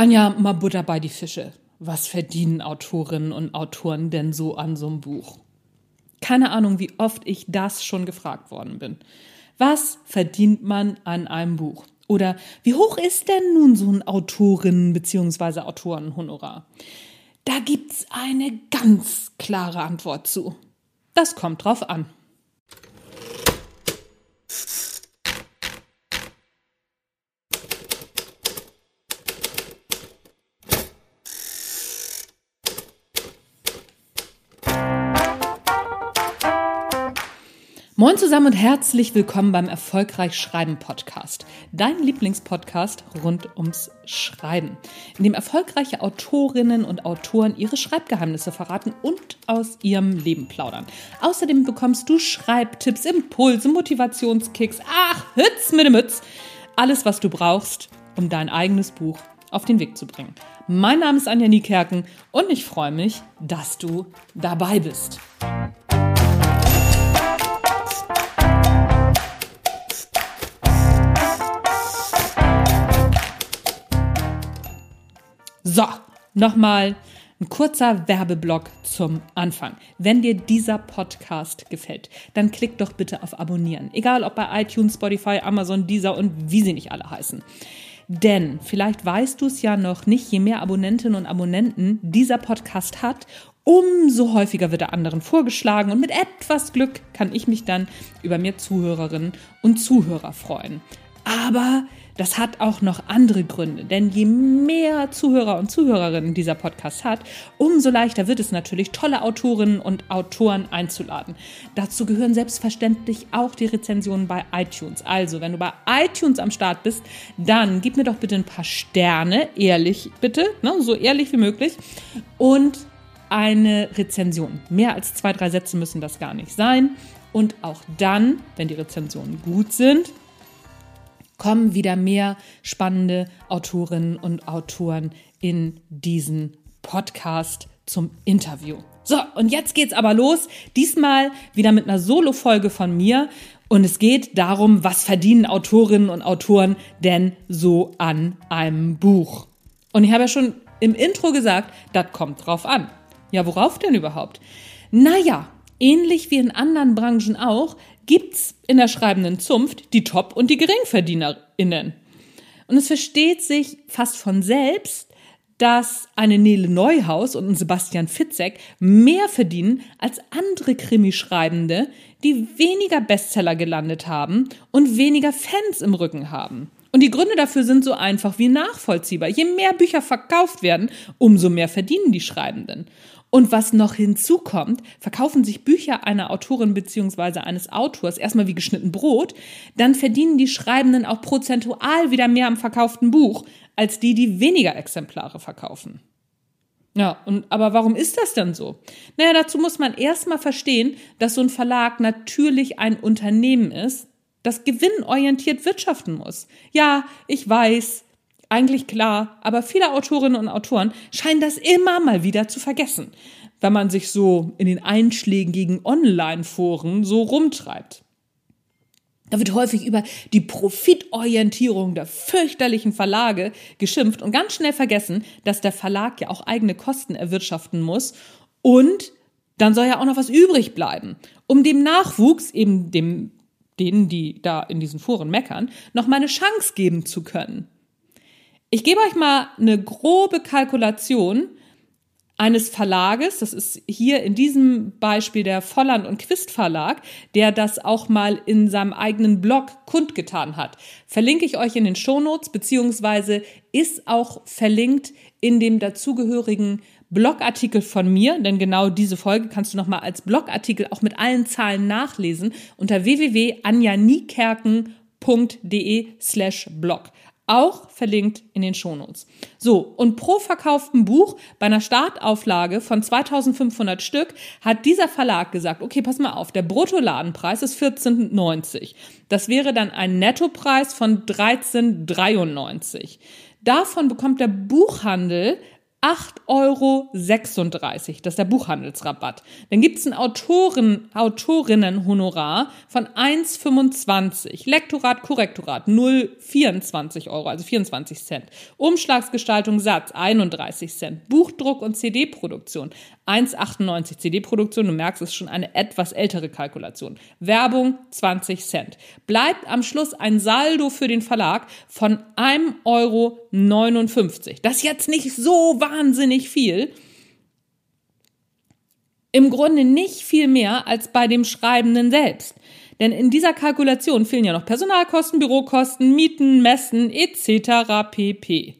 Anja, mal Butter bei die Fische. Was verdienen Autorinnen und Autoren denn so an so einem Buch? Keine Ahnung, wie oft ich das schon gefragt worden bin. Was verdient man an einem Buch? Oder wie hoch ist denn nun so ein Autorinnen- bzw. Autorenhonorar? Da gibt's eine ganz klare Antwort zu. Das kommt drauf an. Moin zusammen und herzlich willkommen beim Erfolgreich Schreiben Podcast, dein Lieblingspodcast rund ums Schreiben, in dem erfolgreiche Autorinnen und Autoren ihre Schreibgeheimnisse verraten und aus ihrem Leben plaudern. Außerdem bekommst du Schreibtipps, Impulse, Motivationskicks, ach, Hütz mit dem Mütz, alles was du brauchst, um dein eigenes Buch auf den Weg zu bringen. Mein Name ist Anja Niekerken und ich freue mich, dass du dabei bist. So, nochmal ein kurzer Werbeblock zum Anfang. Wenn dir dieser Podcast gefällt, dann klick doch bitte auf Abonnieren. Egal ob bei iTunes, Spotify, Amazon, Deezer und wie sie nicht alle heißen. Denn vielleicht weißt du es ja noch nicht, je mehr Abonnentinnen und Abonnenten dieser Podcast hat, umso häufiger wird er anderen vorgeschlagen und mit etwas Glück kann ich mich dann über mehr Zuhörerinnen und Zuhörer freuen. Aber das hat auch noch andere Gründe, denn je mehr Zuhörer und Zuhörerinnen dieser Podcast hat, umso leichter wird es natürlich, tolle Autorinnen und Autoren einzuladen. Dazu gehören selbstverständlich auch die Rezensionen bei iTunes. Also, wenn du bei iTunes am Start bist, dann gib mir doch bitte ein paar Sterne, ehrlich bitte, ne, so ehrlich wie möglich, und eine Rezension. Mehr als zwei, drei Sätze müssen das gar nicht sein. Und auch dann, wenn die Rezensionen gut sind, kommen wieder mehr spannende Autorinnen und Autoren in diesen Podcast zum Interview. So, und jetzt geht's aber los. Diesmal wieder mit einer Solo-Folge von mir. Und es geht darum, was verdienen Autorinnen und Autoren denn so an einem Buch? Und ich habe ja schon im Intro gesagt, das kommt drauf an. Ja, worauf denn überhaupt? Naja, ähnlich wie in anderen Branchen auch, gibt's in der schreibenden Zunft die Top- und die GeringverdienerInnen. Und es versteht sich fast von selbst, dass eine Nele Neuhaus und ein Sebastian Fitzek mehr verdienen als andere Krimischreibende, die weniger Bestseller gelandet haben und weniger Fans im Rücken haben. Und die Gründe dafür sind so einfach wie nachvollziehbar. Je mehr Bücher verkauft werden, umso mehr verdienen die Schreibenden. Und was noch hinzukommt, verkaufen sich Bücher einer Autorin beziehungsweise eines Autors erstmal wie geschnitten Brot, dann verdienen die Schreibenden auch prozentual wieder mehr am verkauften Buch als die, die weniger Exemplare verkaufen. Ja, und aber warum ist das denn so? Naja, dazu muss man erstmal verstehen, dass so ein Verlag natürlich ein Unternehmen ist, das gewinnorientiert wirtschaften muss. Ja, ich weiß, eigentlich klar, aber viele Autorinnen und Autoren scheinen das immer mal wieder zu vergessen, wenn man sich so in den einschlägigen Online-Foren so rumtreibt. Da wird häufig über die Profitorientierung der fürchterlichen Verlage geschimpft und ganz schnell vergessen, dass der Verlag ja auch eigene Kosten erwirtschaften muss und dann soll ja auch noch was übrig bleiben, um dem Nachwuchs, eben dem, denen, die da in diesen Foren meckern, noch mal eine Chance geben zu können. Ich gebe euch mal eine grobe Kalkulation eines Verlages, das ist hier in diesem Beispiel der Volland und Quist Verlag, der das auch mal in seinem eigenen Blog kundgetan hat. Verlinke ich euch in den Shownotes, beziehungsweise ist auch verlinkt in dem dazugehörigen Blogartikel von mir, denn genau diese Folge kannst du nochmal als Blogartikel auch mit allen Zahlen nachlesen unter www.anjaniekerken.de slash blog auch verlinkt in den Shownotes. So, und pro verkauften Buch bei einer Startauflage von 2500 Stück hat dieser Verlag gesagt, okay, pass mal auf, der Bruttoladenpreis ist 14,90. Das wäre dann ein Nettopreis von 13,93. Davon bekommt der Buchhandel 8,36 Euro. Das ist der Buchhandelsrabatt. Dann gibt's ein Autoren, Autorinnenhonorar von 1,25. Lektorat, Korrektorat 0,24 Euro, also 24 Cent. Umschlagsgestaltung, Satz 31 Cent. Buchdruck und CD-Produktion 1,98. CD-Produktion, du merkst, ist schon eine etwas ältere Kalkulation. Werbung 20 Cent. Bleibt am Schluss ein Saldo für den Verlag von 1,59 Euro. Das ist jetzt nicht so wahnsinnig viel. Im Grunde nicht viel mehr als bei dem Schreibenden selbst. Denn in dieser Kalkulation fehlen ja noch Personalkosten, Bürokosten, Mieten, Messen etc. pp.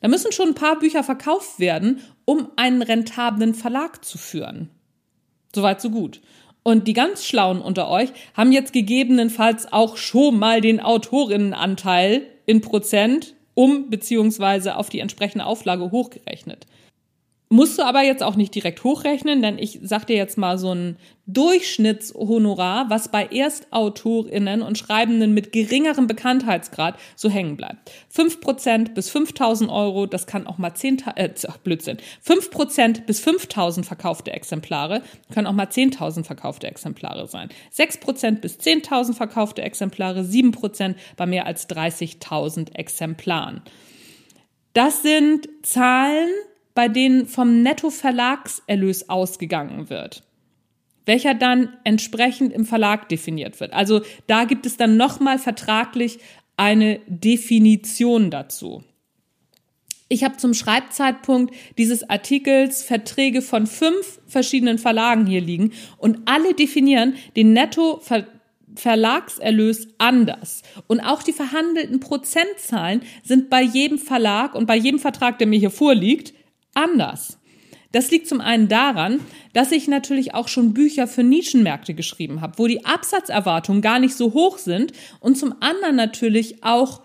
Da müssen schon ein paar Bücher verkauft werden, um einen rentablen Verlag zu führen. Soweit, so gut. Und die ganz Schlauen unter euch haben jetzt gegebenenfalls auch schon mal den Autorinnenanteil in Prozent um beziehungsweise auf die entsprechende Auflage hochgerechnet. Musst du aber jetzt auch nicht direkt hochrechnen, denn ich sag dir jetzt mal so ein Durchschnittshonorar, was bei ErstautorInnen und Schreibenden mit geringerem Bekanntheitsgrad so hängen bleibt. 5% bis 5000 Euro, das kann auch mal 10, äh, Blödsinn. 5% bis 5000 verkaufte Exemplare können auch mal 10.000 verkaufte Exemplare sein. 6% bis 10.000 verkaufte Exemplare, 7% bei mehr als 30.000 Exemplaren. Das sind Zahlen, bei denen vom Nettoverlagserlös ausgegangen wird, welcher dann entsprechend im Verlag definiert wird. Also da gibt es dann nochmal vertraglich eine Definition dazu. Ich habe zum Schreibzeitpunkt dieses Artikels Verträge von fünf verschiedenen Verlagen hier liegen und alle definieren den Nettoverlagserlös Verlagserlös anders. Und auch die verhandelten Prozentzahlen sind bei jedem Verlag und bei jedem Vertrag, der mir hier vorliegt, anders. Das liegt zum einen daran, dass ich natürlich auch schon Bücher für Nischenmärkte geschrieben habe, wo die Absatzerwartungen gar nicht so hoch sind und zum anderen natürlich auch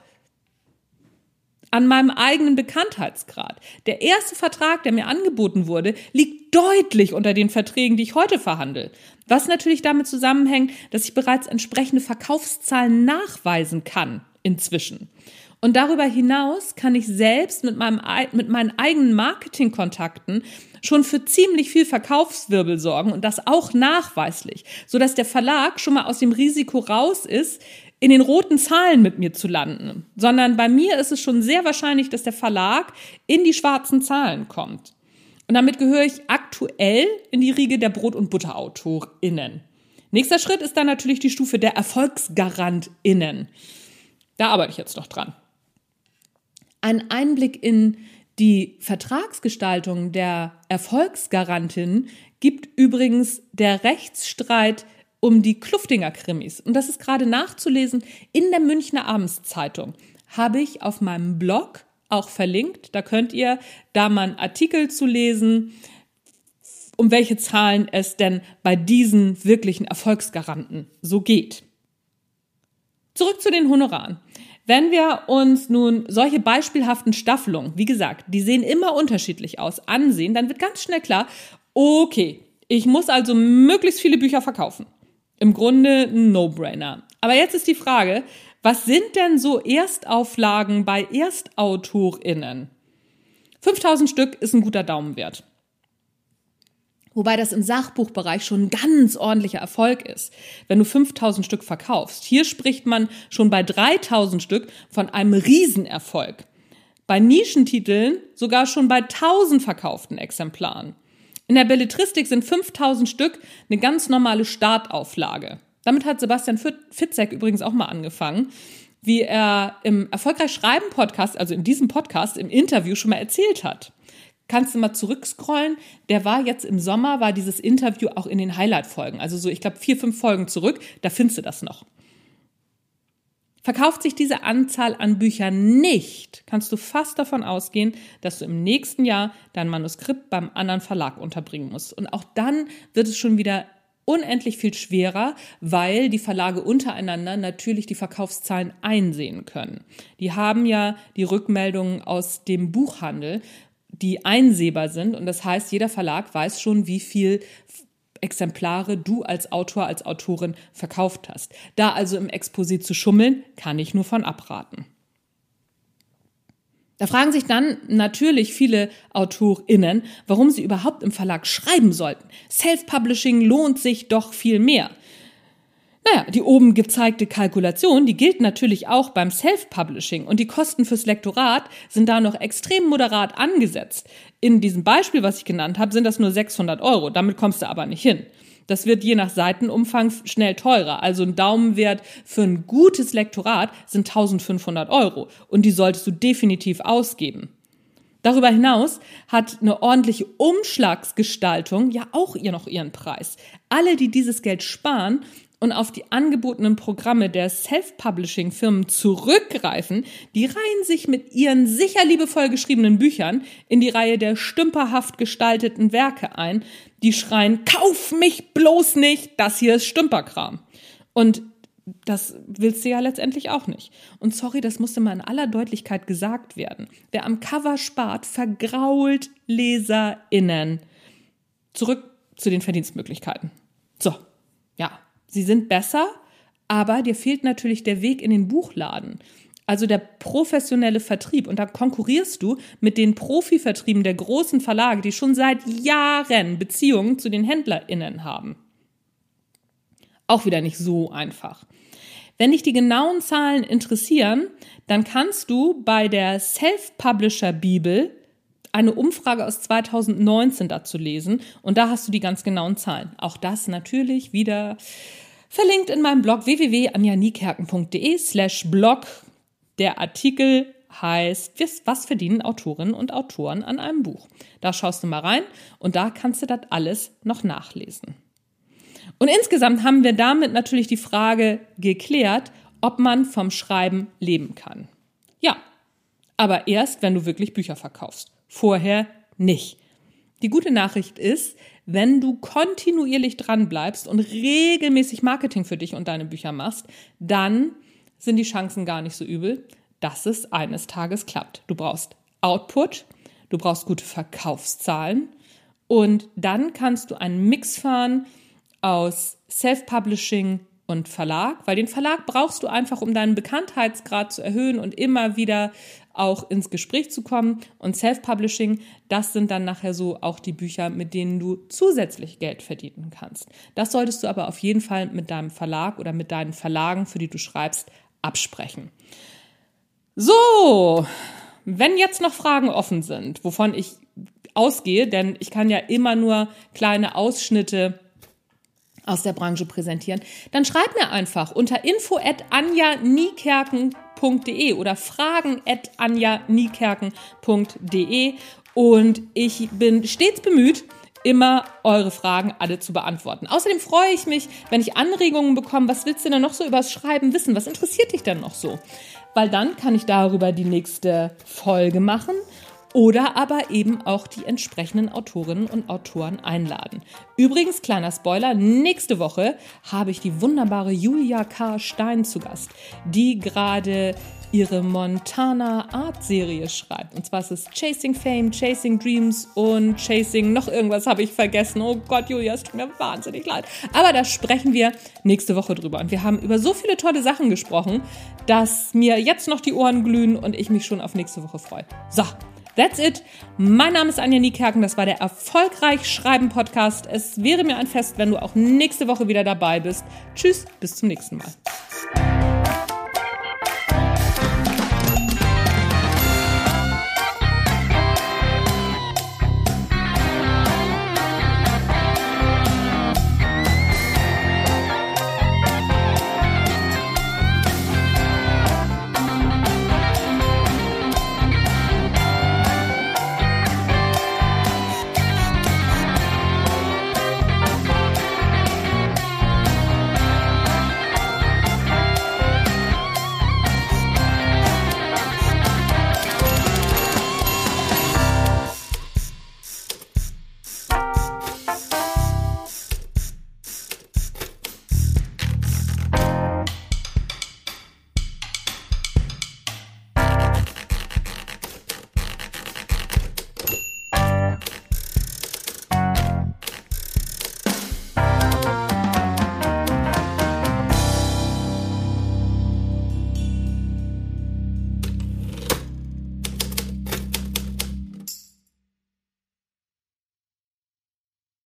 an meinem eigenen Bekanntheitsgrad. Der erste Vertrag, der mir angeboten wurde, liegt deutlich unter den Verträgen, die ich heute verhandle. Was natürlich damit zusammenhängt, dass ich bereits entsprechende Verkaufszahlen nachweisen kann inzwischen. Und darüber hinaus kann ich selbst mit, meinem, mit meinen eigenen Marketingkontakten schon für ziemlich viel Verkaufswirbel sorgen und das auch nachweislich, so dass der Verlag schon mal aus dem Risiko raus ist, in den roten Zahlen mit mir zu landen, sondern bei mir ist es schon sehr wahrscheinlich, dass der Verlag in die schwarzen Zahlen kommt. Und damit gehöre ich aktuell in die Riege der Brot- und Butterautorinnen. Nächster Schritt ist dann natürlich die Stufe der Erfolgsgarantinnen. Da arbeite ich jetzt noch dran. Ein Einblick in die Vertragsgestaltung der Erfolgsgarantin gibt übrigens der Rechtsstreit um die Kluftinger Krimis. Und das ist gerade nachzulesen in der Münchner Abendszeitung. Habe ich auf meinem Blog auch verlinkt. Da könnt ihr da mal einen Artikel zu lesen, um welche Zahlen es denn bei diesen wirklichen Erfolgsgaranten so geht. Zurück zu den Honoraren. Wenn wir uns nun solche beispielhaften Staffelungen, wie gesagt, die sehen immer unterschiedlich aus, ansehen, dann wird ganz schnell klar, okay, ich muss also möglichst viele Bücher verkaufen. Im Grunde ein No-Brainer. Aber jetzt ist die Frage, was sind denn so Erstauflagen bei ErstautorInnen? 5000 Stück ist ein guter Daumenwert. Wobei das im Sachbuchbereich schon ein ganz ordentlicher Erfolg ist, wenn du 5000 Stück verkaufst. Hier spricht man schon bei 3000 Stück von einem Riesenerfolg. Bei Nischentiteln sogar schon bei 1000 verkauften Exemplaren. In der Belletristik sind 5000 Stück eine ganz normale Startauflage. Damit hat Sebastian Fitzek übrigens auch mal angefangen, wie er im Erfolgreich Schreiben Podcast, also in diesem Podcast, im Interview schon mal erzählt hat kannst du mal zurückscrollen. Der war jetzt im Sommer, war dieses Interview auch in den Highlight-Folgen. Also so, ich glaube, vier, fünf Folgen zurück, da findest du das noch. Verkauft sich diese Anzahl an Büchern nicht, kannst du fast davon ausgehen, dass du im nächsten Jahr dein Manuskript beim anderen Verlag unterbringen musst. Und auch dann wird es schon wieder unendlich viel schwerer, weil die Verlage untereinander natürlich die Verkaufszahlen einsehen können. Die haben ja die Rückmeldungen aus dem Buchhandel, die einsehbar sind. Und das heißt, jeder Verlag weiß schon, wie viel Exemplare du als Autor, als Autorin verkauft hast. Da also im Exposé zu schummeln, kann ich nur von abraten. Da fragen sich dann natürlich viele AutorInnen, warum sie überhaupt im Verlag schreiben sollten. Self-Publishing lohnt sich doch viel mehr. Naja, die oben gezeigte Kalkulation, die gilt natürlich auch beim Self-Publishing und die Kosten fürs Lektorat sind da noch extrem moderat angesetzt. In diesem Beispiel, was ich genannt habe, sind das nur 600 Euro. Damit kommst du aber nicht hin. Das wird je nach Seitenumfang schnell teurer. Also ein Daumenwert für ein gutes Lektorat sind 1500 Euro und die solltest du definitiv ausgeben. Darüber hinaus hat eine ordentliche Umschlagsgestaltung ja auch ihr noch ihren Preis. Alle, die dieses Geld sparen und auf die angebotenen Programme der Self-Publishing-Firmen zurückgreifen, die reihen sich mit ihren sicher liebevoll geschriebenen Büchern in die Reihe der stümperhaft gestalteten Werke ein, die schreien, kauf mich bloß nicht, das hier ist Stümperkram. Und das willst du ja letztendlich auch nicht. Und sorry, das musste mal in aller Deutlichkeit gesagt werden. Wer am Cover spart, vergrault LeserInnen. Zurück zu den Verdienstmöglichkeiten. So, ja, sie sind besser, aber dir fehlt natürlich der Weg in den Buchladen. Also der professionelle Vertrieb. Und da konkurrierst du mit den Profivertrieben der großen Verlage, die schon seit Jahren Beziehungen zu den HändlerInnen haben. Auch wieder nicht so einfach. Wenn dich die genauen Zahlen interessieren, dann kannst du bei der Self-Publisher Bibel eine Umfrage aus 2019 dazu lesen und da hast du die ganz genauen Zahlen. Auch das natürlich wieder verlinkt in meinem Blog www.anjanikerken.de slash blog. Der Artikel heißt, was verdienen Autorinnen und Autoren an einem Buch? Da schaust du mal rein und da kannst du das alles noch nachlesen. Und insgesamt haben wir damit natürlich die Frage geklärt, ob man vom Schreiben leben kann. Ja, aber erst, wenn du wirklich Bücher verkaufst. Vorher nicht. Die gute Nachricht ist, wenn du kontinuierlich dran bleibst und regelmäßig Marketing für dich und deine Bücher machst, dann sind die Chancen gar nicht so übel, dass es eines Tages klappt. Du brauchst Output, du brauchst gute Verkaufszahlen und dann kannst du einen Mix fahren aus Self-Publishing und Verlag, weil den Verlag brauchst du einfach, um deinen Bekanntheitsgrad zu erhöhen und immer wieder auch ins Gespräch zu kommen. Und Self-Publishing, das sind dann nachher so auch die Bücher, mit denen du zusätzlich Geld verdienen kannst. Das solltest du aber auf jeden Fall mit deinem Verlag oder mit deinen Verlagen, für die du schreibst, absprechen. So, wenn jetzt noch Fragen offen sind, wovon ich ausgehe, denn ich kann ja immer nur kleine Ausschnitte aus der Branche präsentieren, dann schreib mir einfach unter info at anjaniekerken.de oder fragen at anjaniekerken.de und ich bin stets bemüht, immer eure Fragen alle zu beantworten. Außerdem freue ich mich, wenn ich Anregungen bekomme, was willst du denn noch so übers Schreiben wissen? Was interessiert dich denn noch so? Weil dann kann ich darüber die nächste Folge machen oder aber eben auch die entsprechenden Autorinnen und Autoren einladen. Übrigens, kleiner Spoiler, nächste Woche habe ich die wunderbare Julia K. Stein zu Gast, die gerade ihre Montana Art Serie schreibt. Und zwar ist es Chasing Fame, Chasing Dreams und Chasing noch irgendwas habe ich vergessen. Oh Gott, Julia, es tut mir wahnsinnig leid. Aber da sprechen wir nächste Woche drüber. Und wir haben über so viele tolle Sachen gesprochen, dass mir jetzt noch die Ohren glühen und ich mich schon auf nächste Woche freue. So, That's it. Mein Name ist Anja Niekerken. Das war der Erfolgreich Schreiben Podcast. Es wäre mir ein Fest, wenn du auch nächste Woche wieder dabei bist. Tschüss, bis zum nächsten Mal.